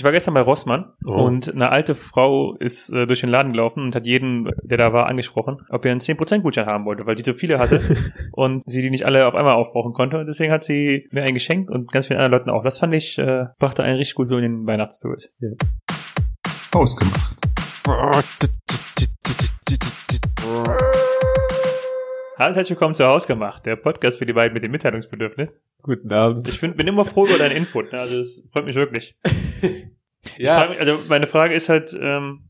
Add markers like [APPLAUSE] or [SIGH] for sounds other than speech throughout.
Ich war gestern bei Rossmann Oh. und eine alte Frau ist äh, durch den Laden gelaufen und hat jeden, der da war, angesprochen, ob er einen 10% Gutschein haben wollte, weil die so viele hatte und sie die nicht alle auf einmal aufbrauchen konnte. Und deswegen hat sie mir einen geschenkt und ganz vielen anderen Leuten auch. Das fand ich, äh, brachte einen richtig gut so in den Weihnachtsspirit. Ausgemacht. Hallo und herzlich willkommen zu Hausgemacht, der Podcast für die beiden mit dem Mitteilungsbedürfnis. Guten Abend. Ich find, bin immer froh über deinen Input, ne? also es freut mich wirklich. [LAUGHS] Ich ja, mich, also meine Frage ist halt, ähm,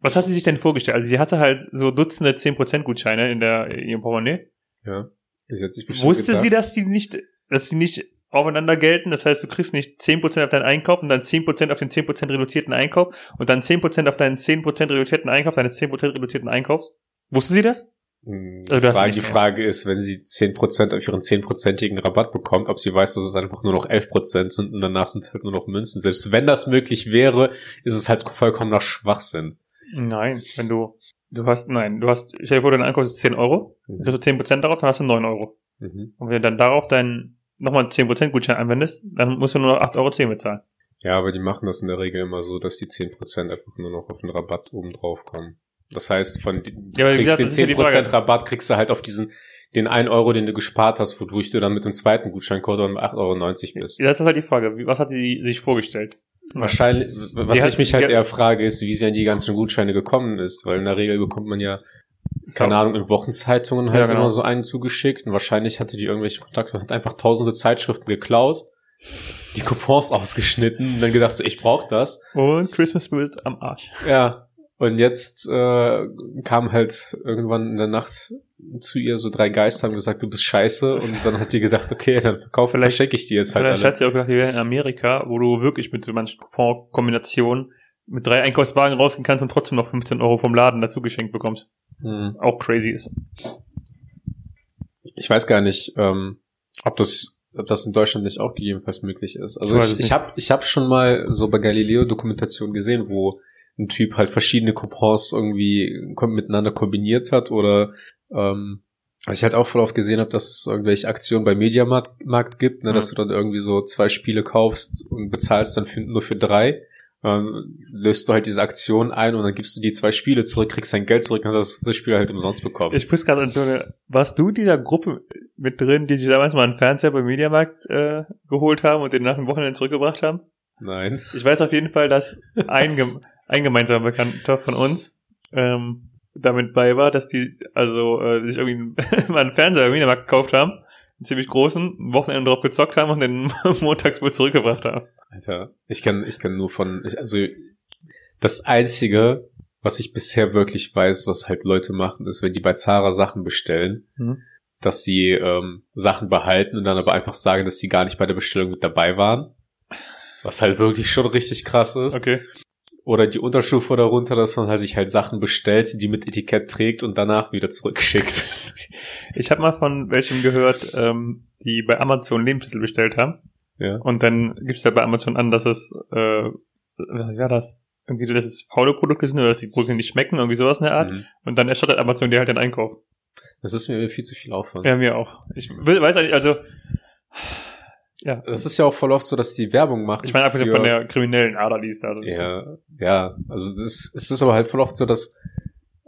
was hat sie sich denn vorgestellt? Also sie hatte halt so Dutzende 10% Gutscheine in der in ihrem Portemonnaie. ja. Sie hat sich bestimmt Wusste gedacht, sie, dass die nicht, dass die nicht aufeinander gelten? Das heißt, du kriegst nicht 10% auf deinen Einkauf und dann 10% auf den 10% reduzierten Einkauf und dann 10% auf deinen 10% reduzierten Einkauf, deines 10% reduzierten Einkaufs? Wusste sie das? Also hast Frage, nicht die. Frage ist, wenn sie 10% auf ihren 10%igen Rabatt bekommt, ob sie weiß, dass es einfach nur noch 11% sind und danach sind es halt nur noch Münzen. Selbst wenn das möglich wäre, ist es halt vollkommener Schwachsinn. Nein, wenn du, du hast, nein, du hast, stell dir vor, dein Einkauf ist 10 Euro, Mhm. kriegst du 10% darauf, dann hast du 9 Euro. Mhm. Und wenn du dann darauf deinen nochmal 10% Gutschein anwendest, dann musst du nur noch 8,10 Euro bezahlen. Ja, aber die machen das in der Regel immer so, dass die 10% einfach nur noch auf den Rabatt oben drauf kommen. Das heißt, von Ja, kriegst gesagt, die den 10% Frage. Rabatt kriegst du halt auf diesen den 1 Euro, den du gespart hast, wodurch du dann mit dem zweiten Gutscheincode um 8,90 Euro bist. Ja, Das ist halt die Frage. Was hat die sich vorgestellt? Wahrscheinlich, was Sie ich hat- mich halt eher frage, ist, wie sie an die ganzen Gutscheine gekommen ist, weil in der Regel bekommt man ja, keine Ahnung, in Wochenzeitungen halt Ja, genau. immer so einen zugeschickt und wahrscheinlich hatte die irgendwelche Kontakte und hat einfach tausende Zeitschriften geklaut, die Coupons [LAUGHS] ausgeschnitten und dann gedacht so, ich brauch das. Und Christmas Spirit am Arsch. Ja. Und jetzt äh, kam halt irgendwann in der Nacht zu ihr so drei Geister haben gesagt, du bist scheiße und dann hat die gedacht, okay, dann kauf, Vielleicht- schenke ich die jetzt halt Vielleicht alle. hat sie auch gedacht, wir wären in Amerika, wo du wirklich mit so manchen Coupon-Kombinationen mit drei Einkaufswagen rausgehen kannst und trotzdem noch 15 Euro vom Laden dazu geschenkt bekommst. Hm. Auch crazy ist. Ich weiß gar nicht, ähm, ob das ob das in Deutschland nicht auch gegebenenfalls möglich ist. Also Ich ich, ich habe ich hab schon mal so bei Galileo Dokumentationen gesehen, wo ein Typ halt verschiedene Coupons irgendwie miteinander kombiniert hat oder ähm, was ich halt auch voll oft gesehen habe, dass es irgendwelche Aktionen bei Mediamarkt Markt gibt, ne, Mhm. dass du dann irgendwie so zwei Spiele kaufst und bezahlst dann für, nur für drei. Ähm, löst du halt diese Aktion ein und dann gibst du die zwei Spiele zurück, kriegst dein Geld zurück und hast das Spiel halt umsonst bekommen. Ich muss gerade an so eine, warst du in dieser Gruppe mit drin, die sich damals mal einen Fernseher beim Mediamarkt äh, geholt haben und den nach dem Wochenende zurückgebracht haben? Nein. Ich weiß auf jeden Fall, dass [LAUGHS] ein, ein gemeinsamer Bekannter von uns ähm, damit bei war, dass die also äh, sich irgendwie [LAUGHS] mal einen Fernseher im Mediamarkt gekauft haben, einen ziemlich großen, ein Wochenende drauf gezockt haben und den [LAUGHS] montags wohl zurückgebracht haben. Alter, ich kann, ich kann nur von, ich, also das einzige, was ich bisher wirklich weiß, was halt Leute machen, ist, wenn die bei Zara Sachen bestellen, Mhm. dass sie ähm, Sachen behalten und dann aber einfach sagen, dass sie gar nicht bei der Bestellung mit dabei waren. Was halt wirklich schon richtig krass ist. Okay. Oder die Unterstufe darunter, dass man halt sich halt Sachen bestellt, die mit Etikett trägt und danach wieder zurückschickt. [LAUGHS] Ich habe mal von welchen gehört, ähm, die bei Amazon Lebensmittel bestellt haben. ja. Und dann gibt's ja bei Amazon an, dass es, äh, wie war das? Irgendwie, dass es faule Produkte sind oder dass die Produkte nicht schmecken, irgendwie sowas in der Art. Mhm. Und dann erstattet Amazon dir halt den Einkauf. Das ist mir viel zu viel Aufwand. Ja, mir auch. Ich will, weiß eigentlich, also, ja. Das ist ja auch voll oft so, dass die Werbung machen. Ich meine, abgesehen für- von der kriminellen Ader, die ist da. ist so. Ja, ja, also das, es ist aber halt voll oft so, dass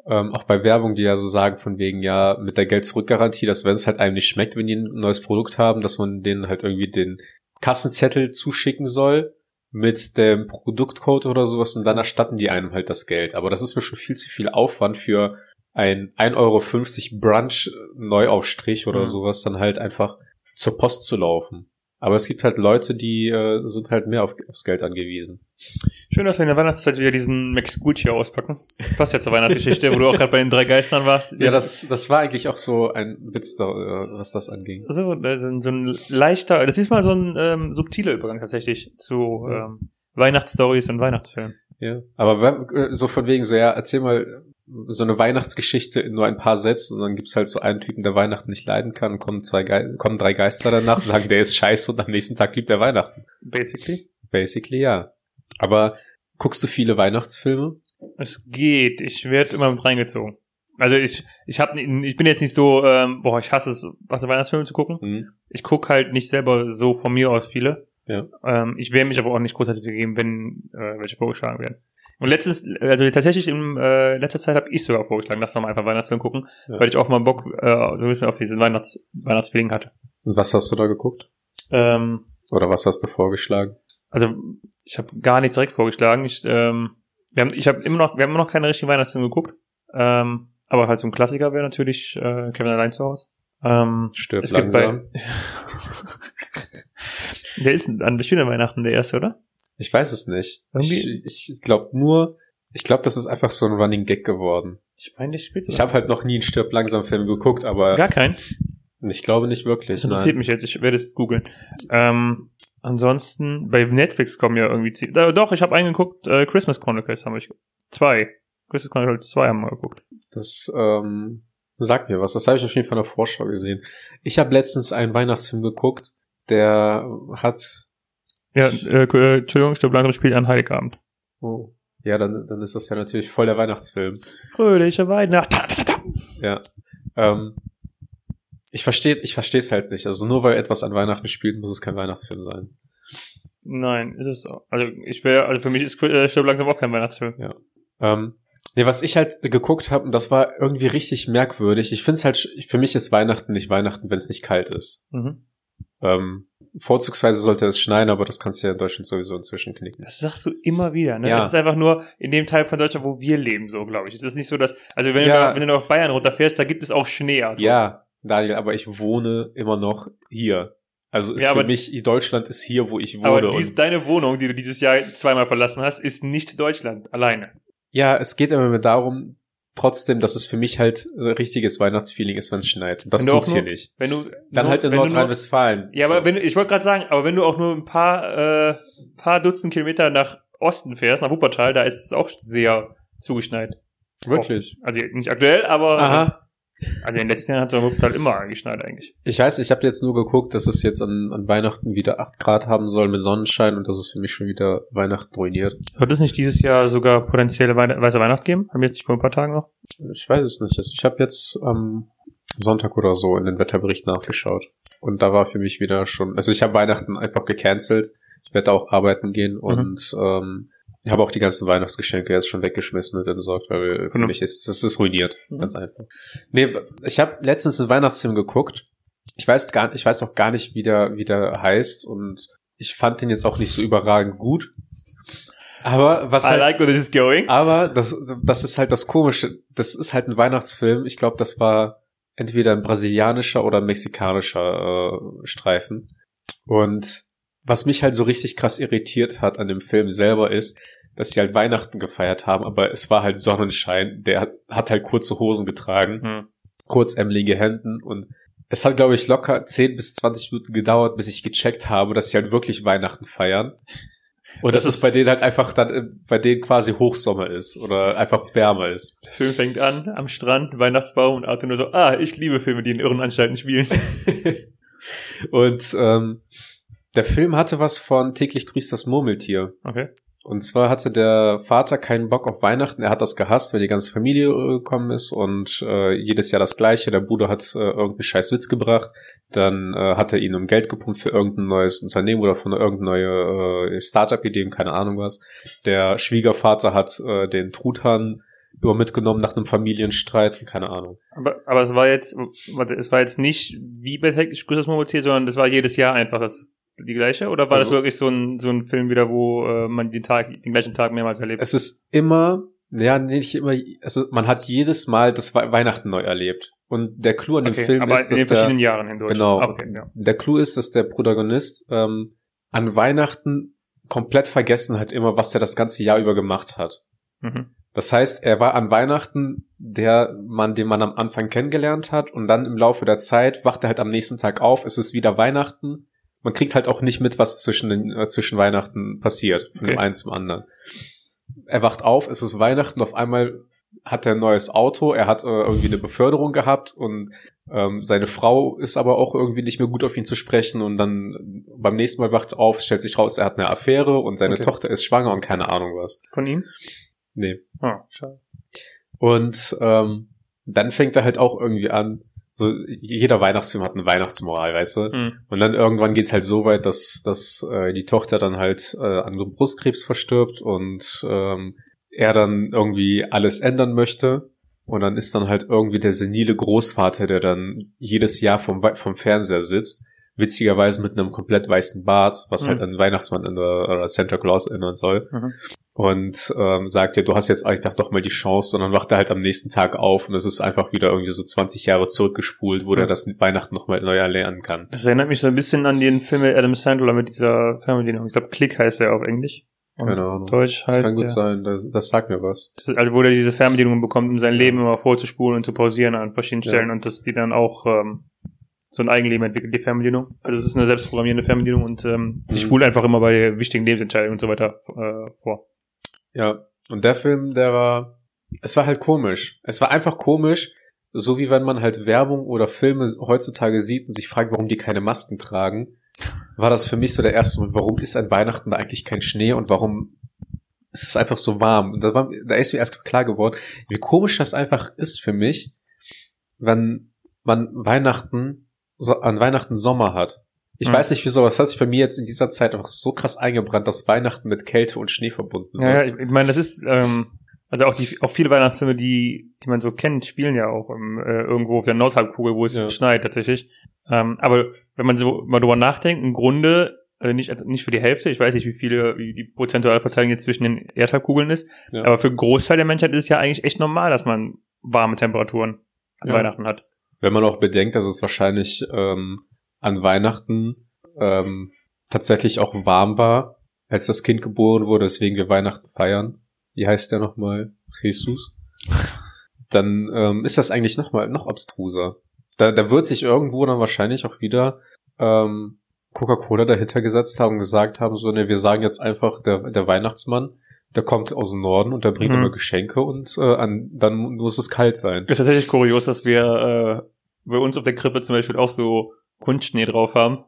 ähm, auch bei Werbung, die ja so sagen von wegen, ja, mit der Geld-Zurück-Garantie, dass wenn es halt einem nicht schmeckt, wenn die ein neues Produkt haben, dass man denen halt irgendwie den Kassenzettel zuschicken soll mit dem Produktcode oder sowas und dann erstatten die einem halt das Geld. Aber das ist mir schon viel zu viel Aufwand für ein 1,50 Euro Brunch Neuaufstrich oder Mhm. sowas, dann halt einfach zur Post zu laufen. Aber es gibt halt Leute, die äh, sind halt mehr auf, aufs Geld angewiesen. Schön, dass wir in der Weihnachtszeit wieder diesen Max Gucci auspacken. Passt ja zur Weihnachtsgeschichte, wo du auch gerade bei den drei Geistern warst. Ja, das, das war eigentlich auch so ein Witz, da, äh, was das anging. So, ist so ein leichter, das ist mal so ein ähm, subtiler Übergang tatsächlich zu ähm, Weihnachtsstories und Weihnachtsfilmen. Ja. Aber äh, so von wegen so, ja, erzähl mal so eine Weihnachtsgeschichte in nur ein paar Sätzen und dann gibt's halt so einen Typen, der Weihnachten nicht leiden kann und kommen, zwei Ge kommen drei Geister danach und sagen, der ist scheiße und am nächsten Tag liebt er Weihnachten. Basically. Basically, ja. Aber guckst du viele Weihnachtsfilme? Es geht. Ich werde immer mit reingezogen. Also ich, ich hab, ich bin jetzt nicht so, ähm, boah, ich hasse es, was Weihnachtsfilme zu gucken. Hm? Ich guck halt nicht selber so von mir aus viele. Ja. Ähm, ich werde mich aber auch nicht großartig geben, wenn äh, welche vorgeschlagen werden. Und letztens, also tatsächlich in äh, letzter Zeit habe ich sogar vorgeschlagen, lass doch mal einfach Weihnachtsfilm gucken, Ja. weil ich auch mal Bock äh, so ein bisschen auf diesen Weihnachts Weihnachtsfeeling hatte. Und was hast du da geguckt? Ähm, Oder was hast du vorgeschlagen? also ich habe gar nichts direkt vorgeschlagen. Ich, ähm, wir haben, ich habe immer noch, wir haben immer noch keine richtigen Weihnachtsfilme geguckt. Ähm, aber halt so ein Klassiker wäre natürlich äh, Kevin allein zu Hause. Ähm, Stirb es gibt langsam. bei, [LAUGHS] der ist an schönen Weihnachten der erste, oder? Ich weiß es nicht. Irgendwie- Ich, ich glaube nur, ich glaube, das ist einfach so ein Running Gag geworden. Ich meine, der spielt Ich habe halt noch nie einen Stirb langsam Film geguckt, aber gar keinen. ich glaube nicht wirklich. Das interessiert Nein. mich jetzt, ich werde es googeln. Ähm, ansonsten, bei Netflix kommen ja irgendwie, äh, doch, ich habe einen geguckt, äh, Christmas Chronicles haben wir, zwei. Christmas Chronicles 2 haben wir geguckt. Das ähm, sagt mir was. Das habe ich auf jeden Fall in der Vorschau gesehen. Ich habe letztens einen Weihnachtsfilm geguckt, der hat Ja, äh, äh, Entschuldigung, Stirb langsam spielt an Heiligabend. oh, ja, dann, dann ist das ja natürlich voll der Weihnachtsfilm. Fröhliche Weihnacht. [LAUGHS] Ja. Ähm, ich verstehe ich verstehe es halt nicht. Also nur weil etwas an Weihnachten spielt, muss es kein Weihnachtsfilm sein. Nein, ist es auch. Also ich wäre, also für mich ist äh, Stirb langsam auch kein Weihnachtsfilm. Ähm, nee, was ich halt geguckt habe, und das war irgendwie richtig merkwürdig. Ich finde es halt, für mich ist Weihnachten nicht Weihnachten, wenn es nicht kalt ist. Mhm. Ähm, vorzugsweise sollte es schneien, aber das kannst du ja in Deutschland sowieso inzwischen knicken. Das sagst du immer wieder, ne? Ja. Das ist einfach nur in dem Teil von Deutschland, wo wir leben, so, glaube ich. Es ist nicht so, dass, also wenn, Ja. du, wenn du auf Bayern runterfährst, da gibt es auch Schnee. Also. Ja, Daniel, aber ich wohne immer noch hier. Also ist Ja, für mich, Deutschland ist hier, wo ich wohne. Aber dies, deine Wohnung, die du dieses Jahr zweimal verlassen hast, ist nicht Deutschland alleine. ja, es geht immer mehr darum, trotzdem, dass es für mich halt ein richtiges Weihnachtsfeeling ist, wenn es schneit. Und das auch tut's hier nur- nicht. Wenn du Dann nur, halt in Nordrhein-Westfalen. Ja, So. aber wenn du, ich wollte gerade sagen, aber wenn du auch nur ein paar äh, paar Dutzend Kilometer nach Osten fährst, nach Wuppertal, da ist es auch sehr zugeschneit. Wirklich. Also nicht aktuell, aber Aha. Also in den letzten Jahren hat es in Wuppertal immer geschneit eigentlich. Ich weiß, ich habe jetzt nur geguckt, dass es jetzt an, an Weihnachten wieder 8 Grad haben soll mit Sonnenschein und das ist für mich schon wieder Weihnachten ruiniert. Wird es nicht dieses Jahr sogar potenzielle Weihn weiße Weihnacht geben? Haben wir jetzt vor ein paar Tagen noch? Ich weiß es nicht. Ich habe jetzt am Sonntag oder so in den Wetterbericht nachgeschaut. Und da war für mich wieder schon, also ich habe Weihnachten einfach gecancelt. Ich werde auch arbeiten gehen und ähm, ich habe auch die ganzen Weihnachtsgeschenke jetzt schon weggeschmissen und entsorgt, weil für Vernünftig. mich ist, das ist ruiniert. Mhm. Ganz einfach. Nee, ich habe letztens einen Weihnachtsfilm geguckt. Ich weiß gar ich weiß auch gar nicht, wie der, wie der heißt und ich fand den jetzt auch nicht so überragend gut. Aber was halt, where this is going. aber das, das ist halt das Komische. Das ist halt ein Weihnachtsfilm. Ich glaube, das war entweder ein brasilianischer oder ein mexikanischer äh, Streifen. Und was mich halt so richtig krass irritiert hat an dem Film selber ist, dass sie halt Weihnachten gefeiert haben, aber es war halt Sonnenschein. Der hat, hat halt kurze Hosen getragen, Hm. kurzämmelige Hemden und es hat, glaube ich, locker 10 bis 20 Minuten gedauert, bis ich gecheckt habe, dass sie halt wirklich Weihnachten feiern. Und Das dass es bei denen halt einfach dann, bei denen quasi Hochsommer ist oder einfach wärmer ist. Der Film fängt an, am Strand, Weihnachtsbaum und Arthur nur so, ah, ich liebe Filme, die in Irrenanstalten spielen. [LAUGHS] und ähm, der Film hatte was von täglich grüßt das Murmeltier. Okay. Und zwar hatte der Vater keinen Bock auf Weihnachten. Er hat das gehasst, wenn die ganze Familie äh, gekommen ist und äh, jedes Jahr das Gleiche. Der Bruder hat äh, irgendeinen scheiß Witz gebracht. Dann äh, hat er ihn um Geld gepumpt für irgendein neues Unternehmen oder für eine irgendeine neue äh, Startup-Idee, keine Ahnung was. Der Schwiegervater hat äh, den Truthahn über mitgenommen nach einem Familienstreit, keine Ahnung. Aber, aber es war jetzt, warte, es war jetzt nicht wie bei täglich grüßt das Murmeltier, sondern das war jedes Jahr einfach das, die gleiche? Oder war das Also- wirklich so ein, so ein Film wieder, wo äh, man den Tag, den gleichen Tag mehrmals erlebt? Es ist immer, ja, nicht immer, also man hat jedes Mal das We Weihnachten neu erlebt. Und der Clou an dem okay, Film aber ist, in dass den der, verschiedenen Jahren hindurch. Genau. Ah, okay, ja. der Clou ist, dass der Protagonist ähm, an Weihnachten komplett vergessen hat immer, was er das ganze Jahr über gemacht hat. Mhm. Das heißt, er war an Weihnachten der Mann, den man am Anfang kennengelernt hat und dann im Laufe der Zeit wacht er halt am nächsten Tag auf, es ist wieder Weihnachten. Man kriegt halt auch nicht mit, was zwischen, den, äh, zwischen Weihnachten passiert, von dem Okay. einen zum anderen. Er wacht auf, es ist Weihnachten, auf einmal hat er ein neues Auto, er hat äh, irgendwie eine Beförderung gehabt und ähm, seine Frau ist aber auch irgendwie nicht mehr gut auf ihn zu sprechen und dann beim nächsten Mal wacht er auf, stellt sich raus, er hat eine Affäre und seine Okay. Tochter ist schwanger und keine Ahnung was. Von ihm? Nee. Ah, schade. Und ähm, dann fängt er halt auch irgendwie an, so jeder Weihnachtsfilm hat eine Weihnachtsmoral, weißt du? Mhm. Und dann irgendwann geht's halt so weit, dass, dass äh, die Tochter dann halt äh, an so einem Brustkrebs verstirbt und ähm, er dann irgendwie alles ändern möchte. Und dann ist dann halt irgendwie der senile Großvater, der dann jedes Jahr vom, vom Fernseher sitzt, witzigerweise mit einem komplett weißen Bart, was Mhm. halt an Weihnachtsmann in der, oder Santa Claus erinnern soll. Mhm. Und ähm, sagt ja, du hast jetzt einfach doch mal die Chance, und dann wacht er halt am nächsten Tag auf und es ist einfach wieder irgendwie so 20 Jahre zurückgespult, wo Mhm. der das Weihnachten nochmal neu erlernen kann. Das erinnert mich so ein bisschen an den Film Adam Sandler mit dieser Fernbedienung. Ich glaube, Click heißt der auf Englisch. Und Keine Ahnung. Deutsch Das heißt kann gut der. sein, das, das sagt mir was. Das also, wo der diese Fernbedienung bekommt, um sein Leben immer vorzuspulen und zu pausieren an verschiedenen Ja. Stellen und dass die dann auch ähm, so ein Eigenleben entwickelt, die Fernbedienung. Also es ist eine selbstprogrammierende Fernbedienung und ähm, die Mhm. spult einfach immer bei wichtigen Lebensentscheidungen und so weiter äh, vor. Ja, und der Film, der war, es war halt komisch. Es war einfach komisch, so wie wenn man halt Werbung oder Filme heutzutage sieht und sich fragt, warum die keine Masken tragen, war das für mich so der erste Moment, warum ist an Weihnachten da eigentlich kein Schnee und warum ist es einfach so warm? Und da, war, da ist mir erst klar geworden, wie komisch das einfach ist für mich, wenn man Weihnachten, so, an Weihnachten Sommer hat. Ich Mhm. weiß nicht wieso, aber es hat sich bei mir jetzt in dieser Zeit einfach so krass eingebrannt, dass Weihnachten mit Kälte und Schnee verbunden wird. Ja, ja, ich, ich meine, das ist, ähm, also auch die, auch viele Weihnachtsfilme, die, die man so kennt, spielen ja auch im, äh, irgendwo auf der Nordhalbkugel, wo es Ja. schneit tatsächlich. Ähm, aber wenn man so mal drüber nachdenkt, im Grunde, äh, nicht, nicht für die Hälfte, ich weiß nicht, wie viele, wie die prozentuale Verteilung jetzt zwischen den Erdhalbkugeln ist, Ja. aber für einen Großteil der Menschheit ist es ja eigentlich echt normal, dass man warme Temperaturen an Ja. Weihnachten hat. Wenn man auch bedenkt, dass es wahrscheinlich ähm, an Weihnachten ähm, tatsächlich auch warm war, als das Kind geboren wurde, weswegen wir Weihnachten feiern. Wie heißt der nochmal? Jesus. Dann ähm, ist das eigentlich nochmal noch abstruser. Da, da wird sich irgendwo dann wahrscheinlich auch wieder ähm, Coca-Cola dahinter gesetzt haben und gesagt haben, so, ne, wir sagen jetzt einfach, der, der Weihnachtsmann, der kommt aus dem Norden und der bringt Mhm. immer Geschenke und äh, an, dann muss es kalt sein. Ist tatsächlich kurios, dass wir äh, bei uns auf der Krippe zum Beispiel auch so Kunstschnee drauf haben.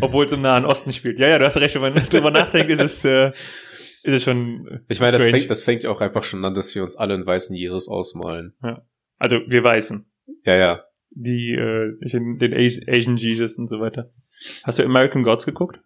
Obwohl es im Nahen Osten spielt. Ja, ja, du hast recht, wenn man drüber nachdenkt, ist es, äh, ist es schon. Ich meine, das fängt, das fängt ja auch einfach schon an, dass wir uns alle einen weißen Jesus ausmalen. Also wir Weißen. Ja, ja. Die, äh, den, den Asi- Asian Jesus und so weiter. Hast du American Gods geguckt?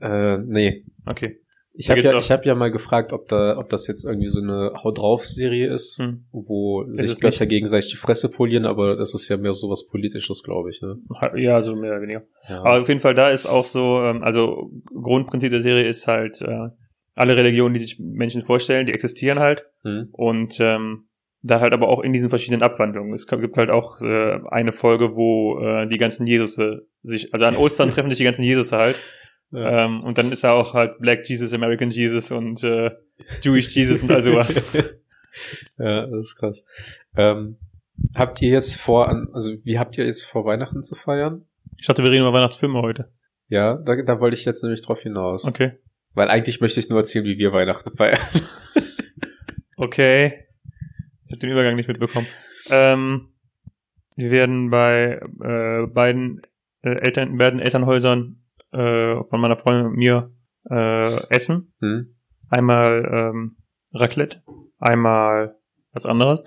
Äh, nee. Okay. Ich habe ja, ich hab ja mal gefragt, ob da, ob das jetzt irgendwie so eine Haut drauf Serie ist, Hm. wo es sich nicht. Götter gegenseitig die Fresse polieren, aber das ist ja mehr sowas Politisches, glaube ich, ne? Ja, so mehr oder weniger. Ja. Aber auf jeden Fall, da ist auch so, ähm, also Grundprinzip der Serie ist halt, äh, alle Religionen, die sich Menschen vorstellen, die existieren halt. hm? Und ähm, da halt aber auch in diesen verschiedenen Abwandlungen. Es gibt halt auch äh, eine Folge, wo äh, die ganzen Jesusse sich, also an Ostern [LAUGHS] treffen sich die ganzen Jesusse halt. Ja. Ähm, und dann ist da auch halt Black Jesus, American Jesus und äh, Jewish Jesus und all sowas. [LAUGHS] ja, das ist krass. Ähm, habt ihr jetzt vor, an, also wie habt ihr jetzt vor Weihnachten zu feiern? Ich dachte, wir reden über Weihnachtsfilme heute. Ja, da, da wollte ich jetzt nämlich drauf hinaus. Okay. Weil eigentlich möchte ich nur erzählen, wie wir Weihnachten feiern. [LAUGHS] Okay. Ich habe den Übergang nicht mitbekommen. Ähm, wir werden bei äh, beiden äh, Eltern, beiden Elternhäusern äh, von meiner Freundin und mir äh, essen. Hm? Einmal ähm, Raclette, einmal was anderes.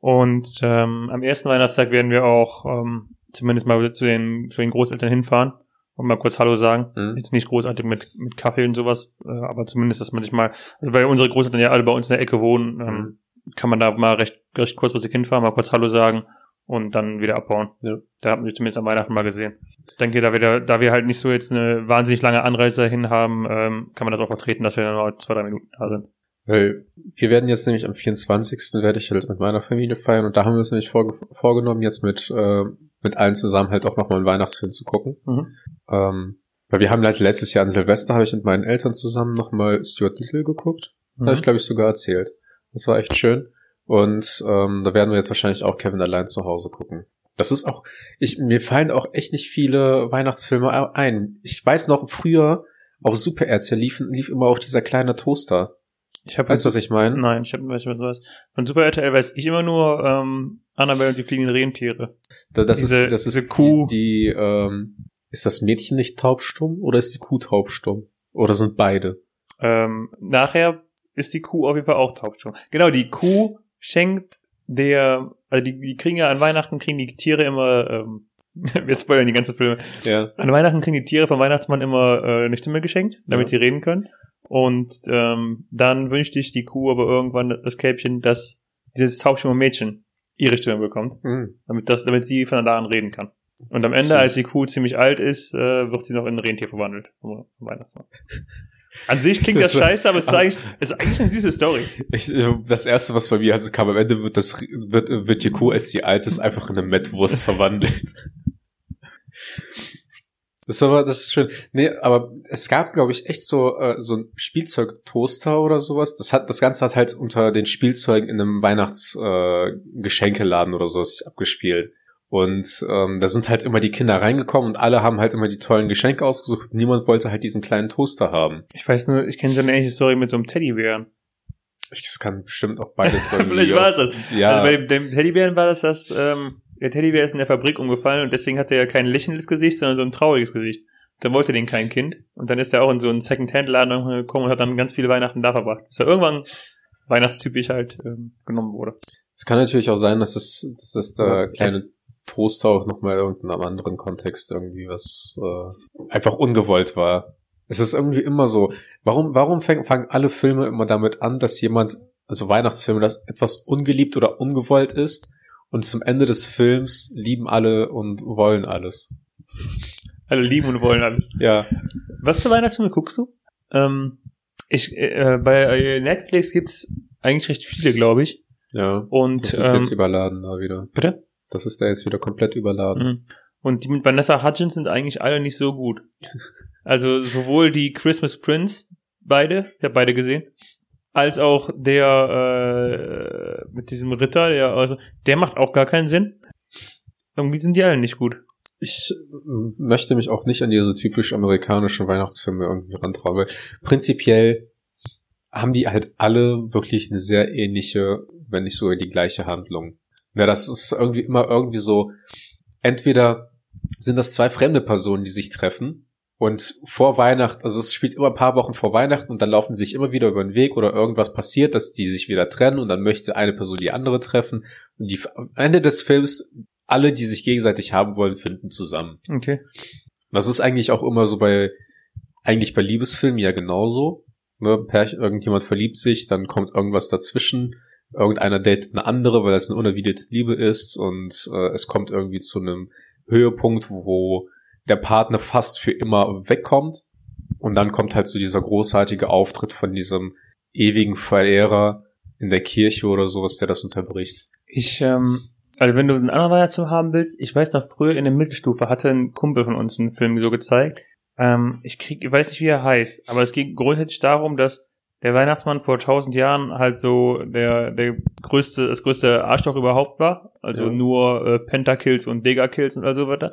Und ähm, am ersten Weihnachtstag werden wir auch ähm, zumindest mal zu den, zu den Großeltern hinfahren und mal kurz Hallo sagen. Hm? Jetzt nicht großartig mit, mit Kaffee und sowas, äh, aber zumindest, dass man sich mal, also weil unsere Großeltern ja alle bei uns in der Ecke wohnen, ähm, kann man da mal recht, recht kurzfristig hinfahren, mal kurz Hallo sagen und dann wieder abbauen. Ja. Da haben wir zumindest am Weihnachten mal gesehen. Ich denke, da wir, da, da wir halt nicht so jetzt eine wahnsinnig lange Anreise dahin haben, ähm, kann man das auch vertreten, dass wir dann nur zwei, drei Minuten da sind. Weil wir werden jetzt nämlich am 24. werde ich halt mit meiner Familie feiern und da haben wir uns nämlich vorge vorgenommen, jetzt mit, äh, mit allen zusammen halt auch nochmal einen Weihnachtsfilm zu gucken. Mhm. Ähm, weil wir haben halt letztes Jahr an Silvester habe ich mit meinen Eltern zusammen nochmal Stuart Little geguckt. Mhm. Habe ich, glaube ich, sogar erzählt. Das war echt schön. Und ähm, da werden wir jetzt wahrscheinlich auch Kevin allein zu Hause gucken. Das ist auch, ich, mir fallen auch echt nicht viele Weihnachtsfilme ein. Ich weiß noch, früher auf Super RTL lief, lief immer auch dieser kleine Toaster. Ich habe Weißt du, was ich meine? Nein, ich habe weiß nicht, was ist. Von Super RTL weiß ich immer nur ähm, Annabelle und die fliegenden Rentiere. Da, das Diese- ist, das ist diese Kuh. Die, die ähm, ist das Mädchen nicht taubstumm oder ist die Kuh taubstumm? Oder sind beide? Ähm, nachher ist die Kuh auf jeden Fall auch taubstumm. Genau, die Kuh schenkt der also die, die kriegen ja an Weihnachten, kriegen die Tiere immer, ähm, [LAUGHS] wir spoilern die ganze Filme, Ja. an Weihnachten kriegen die Tiere vom Weihnachtsmann immer äh, eine Stimme geschenkt, damit Ja. die reden können. Und ähm, dann wünscht sich die Kuh aber irgendwann das Kälbchen, dass dieses taubstumme Mädchen ihre Stimme bekommt, Mhm. damit das, damit sie von da an reden kann. Und am Ende, als die Kuh ziemlich alt ist, äh, wird sie noch in ein Rentier verwandelt vom Weihnachtsmann. An sich klingt das [LAUGHS] Das war- scheiße, aber es ist eigentlich, es ist eigentlich eine süße Story. Ich, das erste, was bei mir also kam, am Ende wird das, wird, wird die Kuh, als die alt ist, einfach in eine Mettwurst verwandelt. Das ist aber, das ist schön. Nee, aber es gab, glaube ich, echt so, äh, so ein Spielzeugtoaster oder sowas. Das hat, das Ganze hat halt unter den Spielzeugen in einem Weihnachtsgeschenkeladen äh, Geschenkeladen oder so sich abgespielt. Und ähm, da sind halt immer die Kinder reingekommen und alle haben halt immer die tollen Geschenke ausgesucht. Niemand wollte halt diesen kleinen Toaster haben. Ich weiß nur, ich kenne so eine ähnliche Story mit so einem Teddybären. Ich, es kann bestimmt auch beides [LAUGHS] irgendwie. Vielleicht war es das. Ja. Also bei dem, Teddybären war das, dass ähm, der Teddybär ist in der Fabrik umgefallen und deswegen hatte er kein lächelndes Gesicht, sondern so ein trauriges Gesicht. Dann wollte den kein Kind. Und dann ist er auch in so einen Second-Hand-Laden gekommen und hat dann ganz viele Weihnachten da verbracht. Bis er irgendwann weihnachtstypisch halt ähm, genommen wurde. Es kann natürlich auch sein, dass es, dass das der Ja, kleine Toaster auch nochmal in irgendeinem anderen Kontext irgendwie was äh, einfach ungewollt war. Es ist irgendwie immer so. Warum, warum fang, fangen alle Filme immer damit an, dass jemand, also Weihnachtsfilme, dass etwas ungeliebt oder ungewollt ist und zum Ende des Films lieben alle und wollen alles. Alle lieben und wollen alles. Ja. Was für Weihnachtsfilme guckst du? Ähm, ich, äh, bei Netflix gibt's eigentlich recht viele, glaube ich. Ja. Und Das ist ähm, jetzt überladen da wieder. bitte? Das ist da jetzt wieder komplett überladen. Mhm. Und die mit Vanessa Hudgens sind eigentlich alle nicht so gut. [LAUGHS] Also sowohl die Christmas Prince, beide, ich habe beide gesehen, als auch der äh, mit diesem Ritter, der also, der macht auch gar keinen Sinn. Irgendwie sind die alle nicht gut. Ich äh, möchte mich auch nicht an diese typisch amerikanischen Weihnachtsfilme irgendwie rantrauen, weil prinzipiell haben die halt alle wirklich eine sehr ähnliche, wenn nicht sogar die gleiche Handlung. Ja, das ist irgendwie immer irgendwie so, entweder sind das zwei fremde Personen, die sich treffen und vor Weihnachten, also es spielt immer ein paar Wochen vor Weihnachten und dann laufen sie sich immer wieder über den Weg oder irgendwas passiert, dass die sich wieder trennen und dann möchte eine Person die andere treffen und die, am Ende des Films alle, die sich gegenseitig haben wollen, finden zusammen. Okay. Das ist eigentlich auch immer so bei, eigentlich bei Liebesfilmen ja genauso. Ne, Pärchen, irgendjemand verliebt sich, dann kommt irgendwas dazwischen, irgendeiner datet eine andere, weil das eine unerwiderte Liebe ist und äh, es kommt irgendwie zu einem Höhepunkt, wo der Partner fast für immer wegkommt und dann kommt halt so dieser großartige Auftritt von diesem ewigen Verehrer in der Kirche oder sowas, der das unterbricht. Ich, ähm, also wenn du einen anderen Weihnachtsfilm haben willst, ich weiß noch, früher in der Mittelstufe hatte ein Kumpel von uns einen Film so gezeigt. Ähm, ich krieg, ich weiß nicht, wie er heißt, aber es ging grundsätzlich darum, dass der Weihnachtsmann vor tausend Jahren halt so der, der größte, das größte Arschloch überhaupt war. Also Ja. nur äh, Pentakills und Degakills und all so weiter.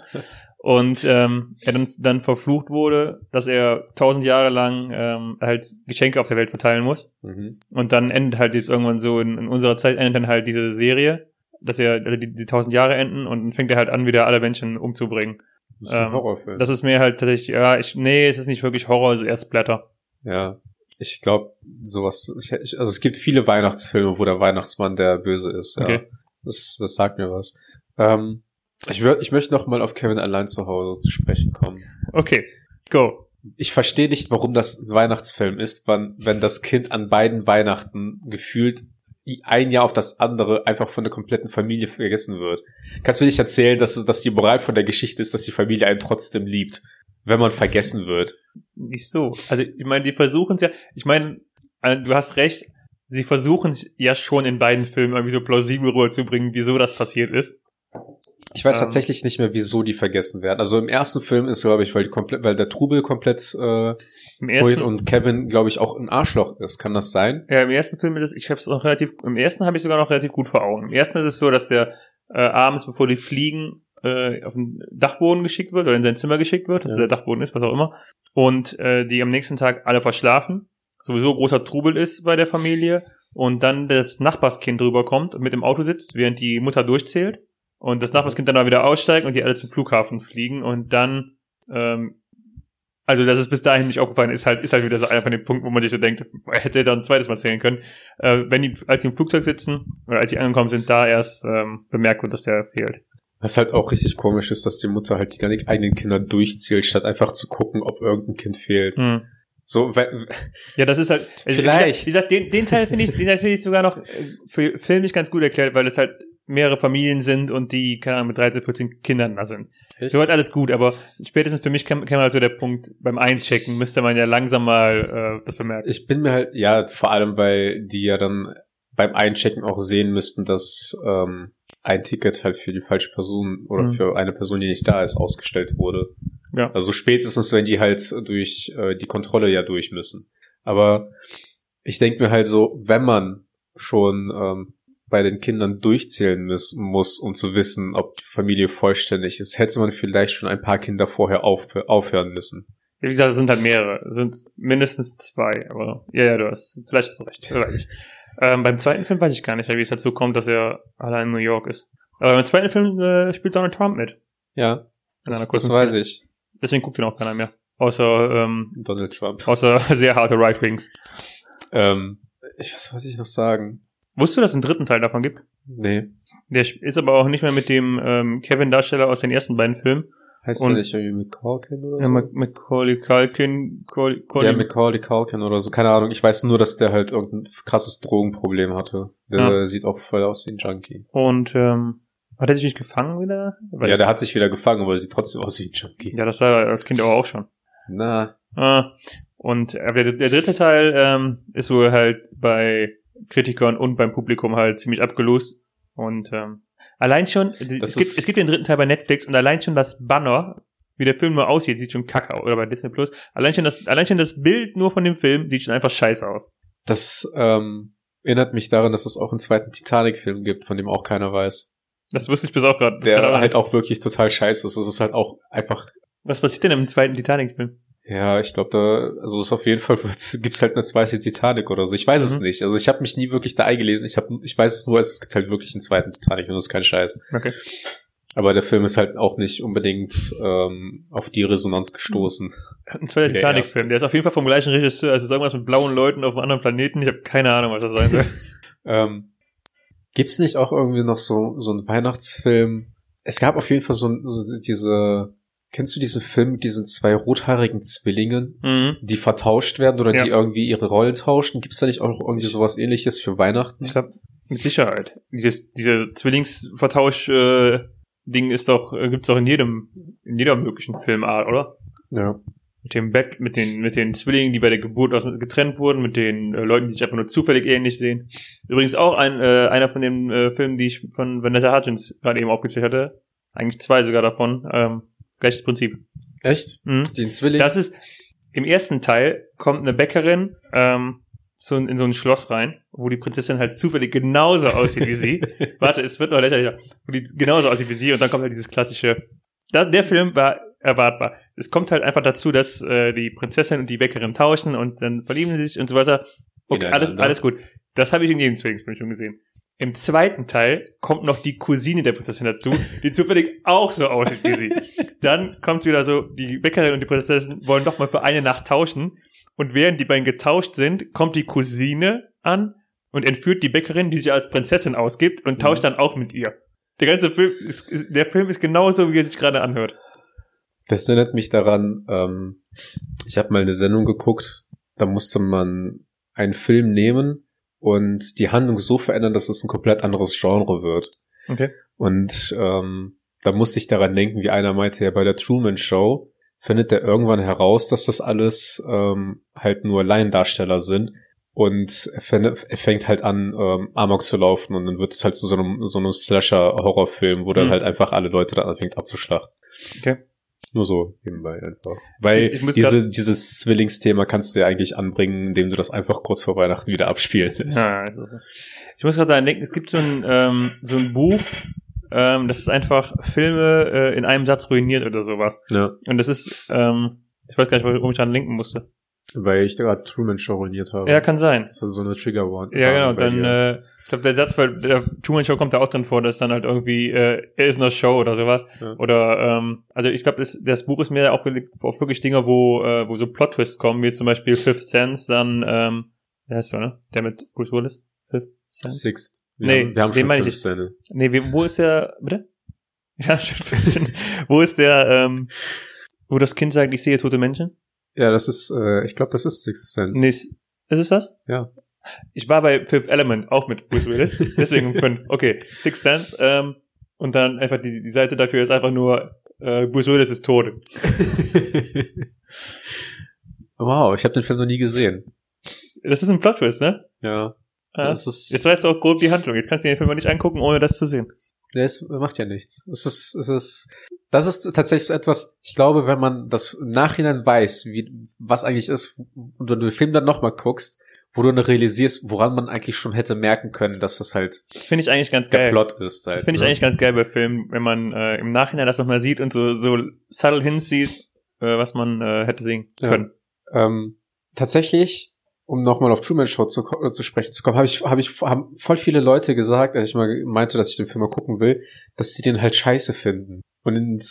Und ähm, er dann, dann verflucht wurde, dass er tausend Jahre lang ähm, halt Geschenke auf der Welt verteilen muss. Mhm. Und dann endet halt jetzt irgendwann so in, in unserer Zeit endet dann halt diese Serie, dass er also die, die tausend Jahre enden und dann fängt er halt an, wieder alle Menschen umzubringen. Das ist ein Ähm, Horrorfilm. Das ist mir halt tatsächlich, ja, ich, nee, es ist nicht wirklich Horror, also erst Blätter. Ja, ich glaube, sowas. Ich, also es gibt viele Weihnachtsfilme, wo der Weihnachtsmann der Böse ist. Ja. Okay. Das, das sagt mir was. Ähm, ich, würd, ich möchte noch mal auf Kevin allein zu Hause zu sprechen kommen. Okay, go. Ich verstehe nicht, warum das ein Weihnachtsfilm ist, wann, wenn das Kind an beiden Weihnachten gefühlt ein Jahr auf das andere einfach von der kompletten Familie vergessen wird. Kannst mir nicht erzählen, dass, dass die Moral von der Geschichte ist, dass die Familie einen trotzdem liebt, wenn man vergessen wird. Nicht so. Also ich meine, die versuchen es ja, ich meine, äh, du hast recht, sie versuchen es ja schon in beiden Filmen irgendwie so plausibel rüberzubringen, wieso das passiert ist. Ich weiß Ähm. tatsächlich nicht mehr, wieso die vergessen werden. Also im ersten Film ist, glaube ich, weil die komplett, weil der Trubel komplett äh, Im ersten, und Kevin, glaube ich, auch ein Arschloch ist. Kann das sein? ja, im ersten Film ist es, ich habe es noch relativ, im ersten habe ich sogar noch relativ gut vor Augen. Im ersten ist es so, dass der äh, abends, bevor die fliegen, äh, auf den Dachboden geschickt wird oder in sein Zimmer geschickt wird, dass Ja. der Dachboden ist, was auch immer, und äh, die am nächsten Tag alle verschlafen, sowieso großer Trubel ist bei der Familie und dann das Nachbarskind rüberkommt und mit im Auto sitzt, während die Mutter durchzählt und das Nachbarskind dann mal wieder aussteigt und die alle zum Flughafen fliegen und dann ähm, Also, dass es bis dahin nicht aufgefallen ist, halt, ist halt wieder so einer von den Punkten, wo man sich so denkt, er hätte dann ein zweites Mal zählen können. Äh, wenn die, als die im Flugzeug sitzen, oder als sie angekommen sind, da erst ähm, bemerkt wird, dass der fehlt. Was halt auch richtig komisch ist, dass die Mutter halt die gar nicht eigenen Kinder durchzählt, statt einfach zu gucken, ob irgendein Kind fehlt. Hm. So, we- Ja, das ist halt. Also Vielleicht. Wie gesagt, den, den Teil finde ich, den Teil finde ich sogar noch äh, für Film nicht ganz gut erklärt, weil es halt mehrere Familien sind und die, keine Ahnung, mit 13, 14 Kindern da sind. Echt? Soweit alles gut, aber spätestens für mich käme käme also der Punkt, beim Einchecken müsste man ja langsam mal äh, das bemerken. Ich bin mir halt, ja, vor allem, weil die ja dann beim Einchecken auch sehen müssten, dass ähm, ein Ticket halt für die falsche Person oder Mhm. für eine Person, die nicht da ist, ausgestellt wurde. Ja. Also spätestens, wenn die halt durch äh, die Kontrolle ja durch müssen. Aber ich denke mir halt so, wenn man schon ähm, bei den Kindern durchzählen muss, muss, um zu wissen, ob die Familie vollständig ist, hätte man vielleicht schon ein paar Kinder vorher auf, aufhören müssen. Wie gesagt, es sind halt mehrere. Es sind mindestens zwei, aber ja, ja, du hast, vielleicht hast du recht. Ich. Ähm, beim zweiten Film weiß ich gar nicht, wie es dazu kommt, dass er allein in New York ist. Aber beim zweiten Film äh, spielt Donald Trump mit. Ja, In einer das, das weiß ich. Deswegen guckt ihn auch keiner mehr. Außer, ähm, Donald Trump. außer [LAUGHS] sehr harte Right Wings. Ähm, ich, was wollte ich noch sagen? Wusstest du, dass es einen dritten Teil davon gibt? Nee. Der ist aber auch nicht mehr mit dem ähm, Kevin-Darsteller aus den ersten beiden Filmen. Heißt Und- der nicht irgendwie McCalkin oder Ja, so? Mac- Macaulay Culkin, Col- ja, Colin, Macaulay Culkin oder so. Keine Ahnung. Ich weiß nur, dass der halt irgendein krasses Drogenproblem hatte. Der Ja. sieht auch voll aus wie ein Junkie. und ähm, hat er sich nicht gefangen wieder? Weil- ja, der hat sich wieder gefangen, aber er sieht trotzdem aus wie ein Junkie. ja, das war er als Kind aber auch schon. Na, Ah, und der, der dritte Teil ähm, ist wohl halt bei Kritikern und beim Publikum halt ziemlich abgelost. Und ähm, allein schon, es gibt, es gibt den dritten Teil bei Netflix und allein schon das Banner, wie der Film nur aussieht, sieht schon kacke aus. Oder bei Disney Plus. Allein schon das, allein schon das Bild nur von dem Film sieht schon einfach scheiße aus. das ähm, erinnert mich daran, dass es auch einen zweiten Titanic-Film gibt, von dem auch keiner weiß. Das wusste ich bis auch gerade. Der halt auch wirklich total scheiße ist. Das ist halt auch einfach Was passiert denn im zweiten Titanic-Film? Ja, ich glaube, da, also es auf jeden Fall [LAUGHS] gibt's halt eine zweite Titanic oder so. Ich weiß es Mhm. nicht. Also ich habe mich nie wirklich da eingelesen. Ich habe, ich weiß es nur, es gibt halt wirklich einen zweiten Titanic und das ist kein Scheiß. Okay. Aber der Film ist halt auch nicht unbedingt ähm, auf die Resonanz gestoßen. Ein zweiter Titanic-Film. Der ist auf jeden Fall vom gleichen Regisseur. Also ist irgendwas mit blauen Leuten auf einem anderen Planeten. Ich habe keine Ahnung, was das sein soll. [LAUGHS] [LAUGHS] Ähm, gibt's nicht auch irgendwie noch so so einen Weihnachtsfilm? Es gab auf jeden Fall so, so diese. Kennst du diesen Film mit diesen zwei rothaarigen Zwillingen? mhm. die vertauscht werden oder Ja. die irgendwie ihre Rollen tauschen. Gibt es da nicht auch irgendwie sowas ähnliches für Weihnachten? Ich glaube, mit Sicherheit. Dieses, diese Zwillingsvertausch-Ding ist doch, äh, gibt's doch in jedem, in jeder möglichen Filmart, oder? Ja. Mit dem Bett, mit den, mit den Zwillingen, die bei der Geburt getrennt wurden, mit den äh, Leuten, die sich einfach nur zufällig ähnlich sehen. Übrigens auch ein, äh, einer von den äh, Filmen, die ich von Vanessa Hudgens gerade eben aufgezählt hatte. Eigentlich zwei sogar davon. Ähm, gleiches Prinzip. Echt? Mhm. Den Zwilling? Das ist, im ersten Teil kommt eine Bäckerin ähm, so in so ein Schloss rein, wo die Prinzessin halt zufällig genauso aussieht wie sie. [LAUGHS] Warte, es wird noch lächerlicher. Wo die genauso aussieht wie sie und dann kommt halt dieses klassische. Da, der Film war erwartbar. Es kommt halt einfach dazu, dass äh, die Prinzessin und die Bäckerin tauschen und dann verlieben sie sich und so weiter. Okay, alles, alles gut. Das habe ich in jedem Zwillingsfilm schon gesehen. Im zweiten Teil kommt noch die Cousine der Prinzessin dazu, die zufällig auch so aussieht wie sie. Dann kommt wieder so, die Bäckerin und die Prinzessin wollen doch mal für eine Nacht tauschen. Und während die beiden getauscht sind, kommt die Cousine an und entführt die Bäckerin, die sich als Prinzessin ausgibt und tauscht dann auch mit ihr. Der ganze Film ist, ist der Film ist genauso, wie er sich gerade anhört. Das erinnert mich daran, ähm, ich habe mal eine Sendung geguckt, da musste man einen Film nehmen und die Handlung so verändern, dass es ein komplett anderes Genre wird. Okay. Und ähm, da musste ich daran denken, wie einer meinte, ja, bei der Truman Show findet er irgendwann heraus, dass das alles ähm, halt nur Laiendarsteller sind. Und er, fängt halt an, ähm, Amok zu laufen und dann wird es halt zu so einem, so einem Slasher-Horrorfilm, wo dann Mhm. halt einfach alle Leute dann anfängt abzuschlachten. Okay. Nur so nebenbei einfach. Weil Ich muss diese, dieses Zwillingsthema kannst du ja eigentlich anbringen, indem du das einfach kurz vor Weihnachten wieder abspielen lässt. Ja, also, ich muss gerade daran denken, es gibt so ein, ähm, so ein Buch, ähm, das ist einfach Filme äh, in einem Satz ruiniert oder sowas. Ja. Und das ist, ähm, ich weiß gar nicht, warum ich dran denken musste. Weil ich gerade Truman Show ruiniert habe. Ja, kann sein. Das hat so eine Trigger Warning. Ja, genau. Dann, dir. äh, ich glaube, der Satz bei der Truman Show kommt da auch drin vor, dass dann halt irgendwie, äh, er ist in der Show oder sowas. Ja. Oder, ähm, also ich glaube, das, das Buch ist mehr aufgelegt auf wirklich Dinge, wo, äh, wo so Plot-Twists kommen, wie zum Beispiel Fifth Sense, dann, ähm, wer heißt der, ne? Der mit Bruce Willis? Fifth Sense? Sixth. Wir Nee, haben, wir haben den schon meine ich nicht. Szene. Nee, wo ist der, bitte? [LAUGHS] Ja, schon ein bisschen. wo ist der, ähm, wo das Kind sagt, ich sehe tote Menschen? Ja, das ist, äh, ich glaube, das ist Sixth Sense. Nee, ist es das? Ja. Ich war bei Fifth Element auch mit Bruce Willis, [LAUGHS] deswegen fünf. Okay, Sixth Sense. Ähm, und dann einfach die, die Seite dafür ist einfach nur äh, Bruce Willis ist tot. [LAUGHS] wow, ich habe den Film noch nie gesehen. Das ist ein Plot Twist, ne? Ja. Ja. Das ist, Jetzt weißt du auch grob die Handlung. Jetzt kannst du den Film mal nicht angucken, ohne das zu sehen. Nee, es macht ja nichts. Es ist, es ist, das ist tatsächlich so etwas, ich glaube, wenn man das im Nachhinein weiß, wie, was eigentlich ist, und du den Film dann nochmal guckst, wo du dann realisierst, woran man eigentlich schon hätte merken können, dass das halt Das finde ich eigentlich ganz der geil. Plot ist. Halt, Das finde ich ne? eigentlich ganz geil bei Filmen, wenn man äh, im Nachhinein das nochmal sieht und so, so subtle hinsieht, äh, was man äh, hätte sehen Ja. können. Ähm, tatsächlich, um nochmal auf Truman Show zu, ko- zu sprechen zu kommen, habe ich, habe ich, haben voll viele Leute gesagt, als ich mal meinte, dass ich den Film mal gucken will, dass sie den halt scheiße finden. Und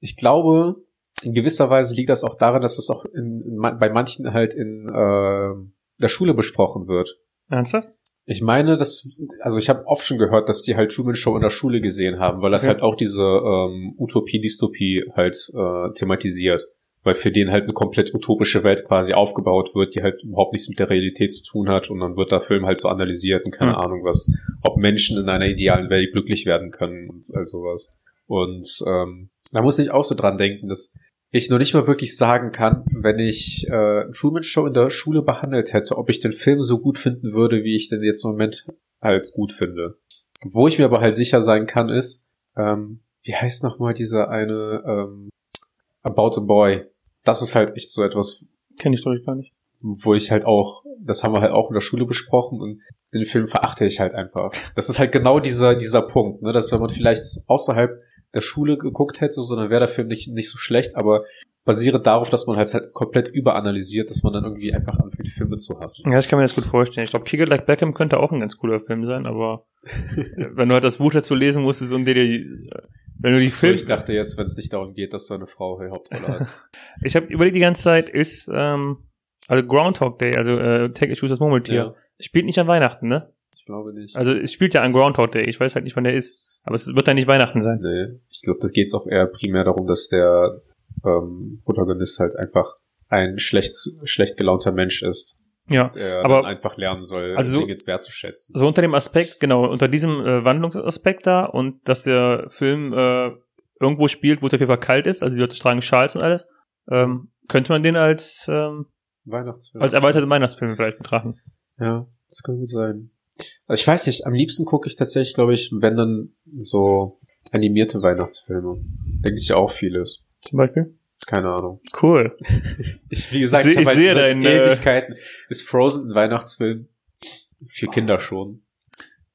ich glaube, in gewisser Weise liegt das auch daran, dass das auch in, in, bei manchen halt in äh, der Schule besprochen wird. Ernsthaft? Ich meine, dass, also ich habe oft schon gehört, dass die halt Truman Show in der Schule gesehen haben, weil das Okay. halt auch diese ähm, Utopie-Dystopie halt äh, thematisiert. Weil für den halt eine komplett utopische Welt quasi aufgebaut wird, die halt überhaupt nichts mit der Realität zu tun hat und dann wird der Film halt so analysiert und keine Hm. Ahnung was, ob Menschen in einer idealen Welt glücklich werden können und all sowas. Und ähm, da muss ich auch so dran denken, dass ich noch nicht mal wirklich sagen kann, wenn ich äh, Truman Show in der Schule behandelt hätte, ob ich den Film so gut finden würde, wie ich den jetzt im Moment halt gut finde. Wo ich mir aber halt sicher sein kann, ist, ähm, wie heißt nochmal dieser eine ähm, About a Boy? Das ist halt echt so etwas, Kenne ich doch gar nicht. wo ich halt auch, das haben wir halt auch in der Schule besprochen und den Film verachte ich halt einfach. Das ist halt genau dieser, dieser Punkt, ne, dass wenn man vielleicht außerhalb der Schule geguckt hätte, so, dann wäre der Film nicht, nicht so schlecht, aber basierend darauf, dass man halt, halt komplett überanalysiert, dass man dann irgendwie einfach anfängt, Filme zu hassen. Ja, ich kann mir das gut vorstellen. Ich glaube, Kick It Like Beckham könnte auch ein ganz cooler Film sein, aber [LAUGHS] äh, wenn du halt das Buch dazu lesen musstest und dir die, äh, wenn du die So, Film, ich dachte jetzt, wenn es nicht darum geht, dass da eine Frau die Hauptrolle hat. ich habe überlegt die ganze Zeit, ist ähm, also Groundhog Day, also äh, Take Issues das Murmeltier, ja, spielt nicht an Weihnachten, ne? ich glaube nicht. Also es spielt ja an Groundhog Day. Ich weiß halt nicht, wann der ist, aber es wird dann nicht Weihnachten sein. Nee, ich glaube, das geht auch eher primär darum, dass der ähm, Protagonist halt einfach ein schlecht, schlecht gelaunter Mensch ist, Ja. der Aber- einfach lernen soll, Also so- Dinge wertzuschätzen. So unter dem Aspekt, genau, unter diesem äh, Wandlungsaspekt da und dass der Film äh, irgendwo spielt, wo es auf jeden Fall kalt ist, also die Leute tragen Schals und alles, ähm, könnte man den als, ähm, Weihnachtsfilm. als erweiterte Weihnachtsfilm vielleicht betrachten. Ja, das kann gut sein. Also ich weiß nicht, am liebsten gucke ich tatsächlich, glaube ich, wenn dann so animierte Weihnachtsfilme. Da gibt es ja auch vieles. Zum Beispiel. Keine Ahnung. Cool. [LAUGHS] Ich, wie gesagt, Ich ich, habe ich halt sehe seit dein, Ewigkeiten. Ist Frozen ein Weihnachtsfilm? Für Kinder schon.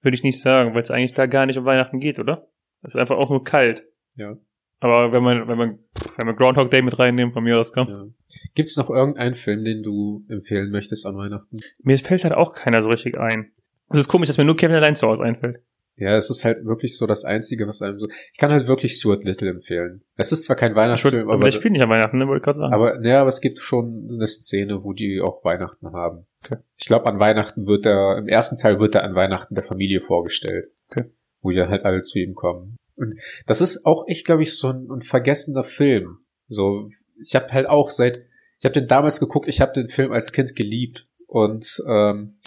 Würde ich nicht sagen, weil es eigentlich da gar nicht um Weihnachten geht, oder? Es ist einfach auch nur kalt. Ja. Aber wenn man, wenn man, wenn man Groundhog Day mit reinnehmen, von mir aus kommt. ja. Gibt es noch irgendeinen Film, den du empfehlen möchtest an Weihnachten? Mir fällt halt auch keiner so richtig ein. Es ist komisch, dass mir nur Kevin allein zu Hause einfällt. Ja, es ist halt wirklich so das Einzige, was einem so. Ich kann halt wirklich Stuart Little empfehlen. Es ist zwar kein Ich Weihnachtsfilm, aber aber, der spielt nicht an Weihnachten, ne, wollte ich gerade sagen. aber, ne, aber es gibt schon eine Szene, wo die auch Weihnachten haben. Okay. Ich glaube, an Weihnachten wird er, im ersten Teil wird er an Weihnachten der Familie vorgestellt. Okay. Wo die dann halt alle zu ihm kommen. Und das ist auch echt, glaube ich, so ein, ein vergessener Film. So, ich habe halt auch seit, ich habe den damals geguckt, ich habe den Film als Kind geliebt und ähm,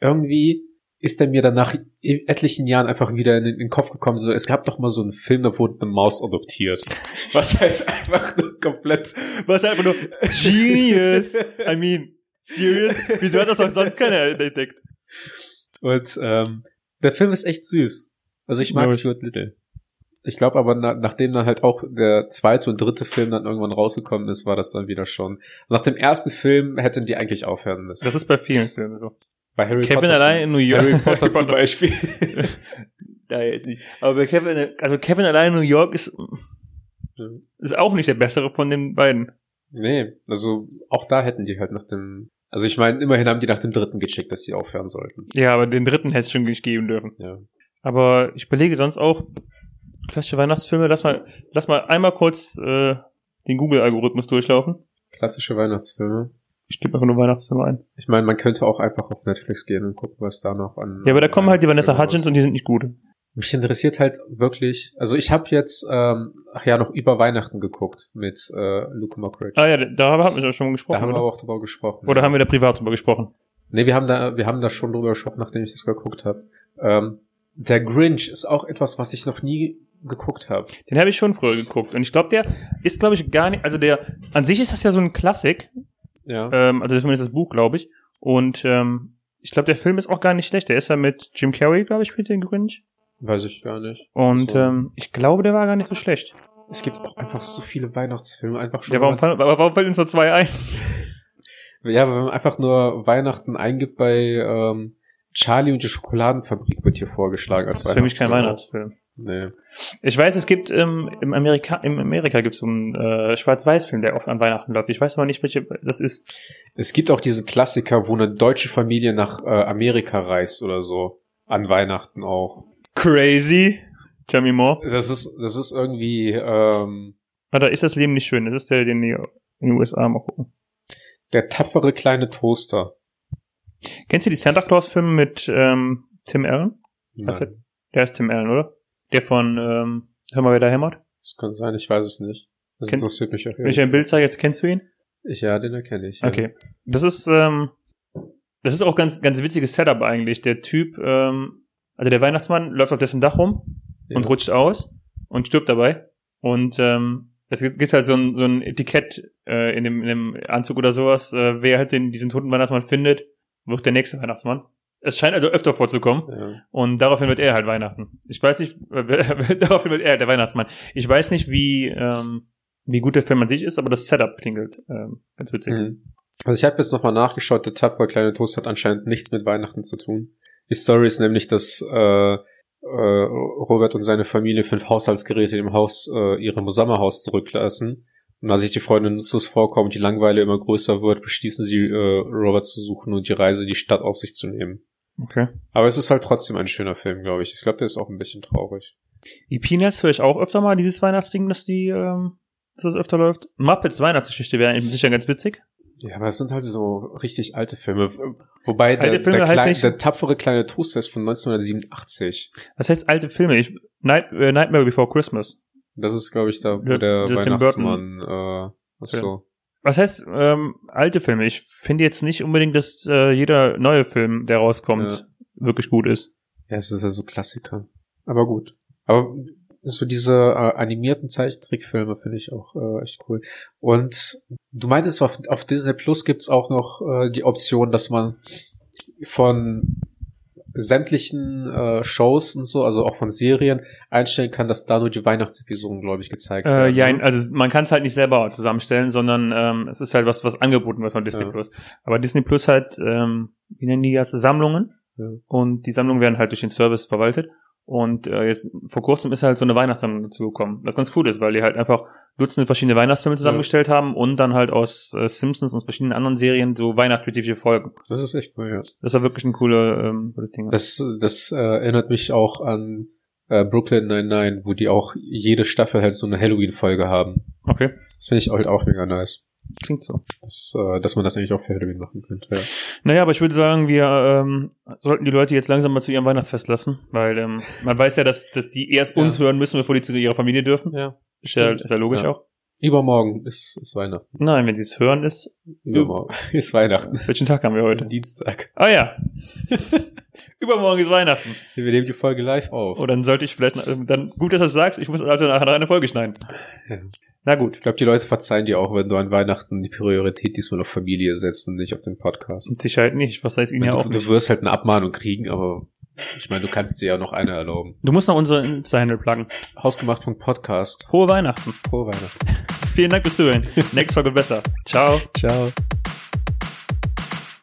irgendwie ist er mir dann nach etlichen Jahren einfach wieder in den, in den Kopf gekommen. So, es gab doch mal so einen Film, da wurde eine Maus adoptiert. [LAUGHS] Was halt einfach nur komplett. Was einfach nur [LAUGHS] genius. I mean, serious? Wieso hat das doch sonst keiner entdeckt? Und ähm, der Film ist echt süß. Also ich mag ich. Stuart Little. Ich glaube aber, na, nachdem dann halt auch der zweite und dritte Film dann irgendwann rausgekommen ist, war das dann wieder schon. Nach dem ersten Film hätten die eigentlich aufhören müssen. Das ist bei vielen Filmen so. Bei Harry Kevin Potter allein in New York. Harry Potter zum Beispiel. [LAUGHS] da jetzt nicht. Aber bei Kevin, also Kevin allein in New York ist, ist auch nicht der bessere von den beiden. Nee, also auch da hätten die halt nach dem. Also ich meine, immerhin haben die nach dem dritten gecheckt, dass sie aufhören sollten. Ja, aber den dritten hätte es schon nicht geben dürfen. Ja. Aber ich überlege sonst auch, klassische Weihnachtsfilme, lass mal, lass mal einmal kurz äh, den Google-Algorithmus durchlaufen. Klassische Weihnachtsfilme. Ich gebe einfach nur Weihnachtsfilme ein. Ich meine, man könnte auch einfach auf Netflix gehen und gucken, was da noch an. Ja, aber da kommen halt die Vanessa Hudgens und die sind nicht gut. Mich interessiert halt wirklich, also ich habe jetzt ähm, ach ja noch über Weihnachten geguckt mit äh, Luke Mockridge. Ah ja, da haben wir ja schon da gesprochen. haben wir oder? aber auch drüber gesprochen. oder haben wir da privat drüber gesprochen? Nee, wir haben da, wir haben da schon drüber gesprochen, nachdem ich das geguckt habe. Ähm, der Grinch ist auch etwas, was ich noch nie geguckt habe. Den habe ich schon früher geguckt. Und ich glaube, der ist, glaube ich, gar nicht, also der, an sich ist das ja so ein Klassik, Ja. ähm, also zumindest das Buch, glaube ich. Und ähm, ich glaube, der Film ist auch gar nicht schlecht. Der ist ja mit Jim Carrey, glaube ich, spielt den Grinch. Weiß ich gar nicht. Und So. ähm, ich glaube, der war gar nicht so schlecht. Es gibt auch einfach so viele Weihnachtsfilme, einfach schon. Ja, warum, mal- fallen- warum fällt uns nur zwei ein? [LAUGHS] ja, wenn man einfach nur Weihnachten eingibt bei ähm, Charlie und die Schokoladenfabrik wird hier vorgeschlagen als Das ist für mich kein Weihnachtsfilm. Nee. Ich weiß, es gibt ähm, im Amerika, im Amerika gibt es so einen äh, Schwarz-Weiß-Film, der oft an Weihnachten läuft. Ich weiß aber nicht, welche das ist. Es gibt auch diese Klassiker, wo eine deutsche Familie nach äh, Amerika reist oder so. An Weihnachten auch. Crazy. Tell me more. Das ist, das ist irgendwie ähm, Ah, da ist das Leben nicht schön. Das ist der, den die in den USA mal gucken. der tapfere kleine Toaster. Kennst du die Santa Claus-Filme mit ähm, Tim Allen? Nein, Der ist Tim Allen, oder? Der von ähm, Hör mal, wer da hämmert. das kann sein, ich weiß es nicht. Das Kenn- interessiert mich auch. Wenn ich ein Bild zeige, jetzt kennst du ihn? Ich, ja, den erkenne ich. Ja. Okay. Das ist, ähm, das ist auch ganz, ganz witziges Setup eigentlich. Der Typ, ähm, also der Weihnachtsmann läuft auf dessen Dach rum Ja. und rutscht aus und stirbt dabei. Und ähm, es gibt, gibt halt so ein, so ein Etikett äh, in, dem, in dem Anzug oder sowas. Äh, wer halt den, diesen toten Weihnachtsmann findet, wird der nächste Weihnachtsmann. Es scheint also öfter vorzukommen. Ja. Und daraufhin wird er halt Weihnachten. Ich weiß nicht, [LAUGHS] daraufhin wird er halt der Weihnachtsmann. Ich weiß nicht, wie, ähm, wie gut der Film an sich ist, aber das Setup klingelt ähm, ganz witzig. Mhm. Also ich habe jetzt nochmal nachgeschaut, der tapfere kleine Toast hat anscheinend nichts mit Weihnachten zu tun. Die Story ist nämlich, dass äh, äh, Robert und seine Familie fünf Haushaltsgeräte im Haus, äh, ihrem Sommerhaus zurücklassen. Und als sich die Freunde nutzlos vorkommen und die Langeweile immer größer wird, beschließen sie, äh, Robert zu suchen und die Reise, die Stadt auf sich zu nehmen. Okay. Aber es ist halt trotzdem ein schöner Film, glaube ich. Ich glaube, der ist auch ein bisschen traurig. Die Peanuts höre ich auch öfter mal, dieses Weihnachtsding, dass die, ähm, dass das öfter läuft. Muppets Weihnachtsgeschichte wäre eigentlich sicher ganz witzig. Ja, aber es sind halt so richtig alte Filme. Wobei der, Alte Filme der, heißt klein, nicht- der tapfere kleine Toaster ist von 1987. Was heißt alte Filme? Ich, Night, äh, Nightmare Before Christmas. Das ist, glaube ich, da, wo Der- der, Weihnachtsmann, äh, ach Film. so. Was heißt ähm, alte Filme? Ich finde jetzt nicht unbedingt, dass äh, jeder neue Film, der rauskommt, Ja. wirklich gut ist. Ja, es ist ja so Klassiker. Aber gut. Aber so diese äh, animierten Zeichentrickfilme finde ich auch äh, echt cool. Und du meintest, auf, auf Disney Plus gibt's auch noch äh, die Option, dass man von sämtlichen äh, Shows und so, also auch von Serien, einstellen kann, dass da nur die Weihnachtsepisoden, glaube ich, gezeigt Äh, werden. ja, ne? also man kann es halt nicht selber zusammenstellen, sondern ähm, es ist halt was, was angeboten wird von Disney Ja. Plus. Aber Disney Plus hat, ähm, wie nennen die das, Sammlungen. Ja. Und die Sammlungen werden halt durch den Service verwaltet. Und äh, jetzt vor kurzem ist halt so eine Weihnachtssammlung dazu gekommen. Was ganz cool ist, weil die halt einfach Dutzende verschiedene Weihnachtsfilme zusammengestellt haben und dann halt aus äh, Simpsons und verschiedenen anderen Serien so weihnachtsspezifische Folgen. Das ist echt cool, ja. Das war wirklich ein cooler ähm, cooles Ding. Das, das äh, erinnert mich auch an äh, Brooklyn 99, wo die auch jede Staffel halt so eine Halloween-Folge haben. okay, Das finde ich halt auch mega nice. Klingt so. dass, äh, dass man das eigentlich auch für Halloween machen könnte. Ja. Naja, aber ich würde sagen, wir ähm, sollten die Leute jetzt langsam mal zu ihrem Weihnachtsfest lassen, weil ähm, man weiß ja, dass, dass die erst Ja. uns hören müssen, bevor die zu ihrer Familie dürfen. ja. Ist ja, ist ja logisch Ja. auch. Übermorgen ist, ist Weihnachten. Nein, wenn sie es hören, ist. Übermorgen ist Weihnachten. Welchen Tag haben wir heute? Dienstag. Ah ja. [LAUGHS] Übermorgen ist Weihnachten. Wir nehmen die Folge live auf. Oh, dann sollte ich vielleicht, ähm, dann gut, dass du das sagst, ich muss also nachher noch eine Folge schneiden. Ja. Na gut. Ich glaube, die Leute verzeihen dir auch, wenn du an Weihnachten die Priorität diesmal auf Familie setzt und nicht auf den Podcast. Mit Sicherheit nicht. Was heißt Ihnen ja du, auch du nicht. wirst halt eine Abmahnung kriegen, aber ich meine, du kannst dir ja noch eine erlauben. Du musst noch unsere Insta-Handle pluggen. Hausgemacht.podcast. Frohe Weihnachten. Frohe Weihnachten. Vielen Dank fürs Zuhören. Nächste Folge besser. Ciao. Ciao.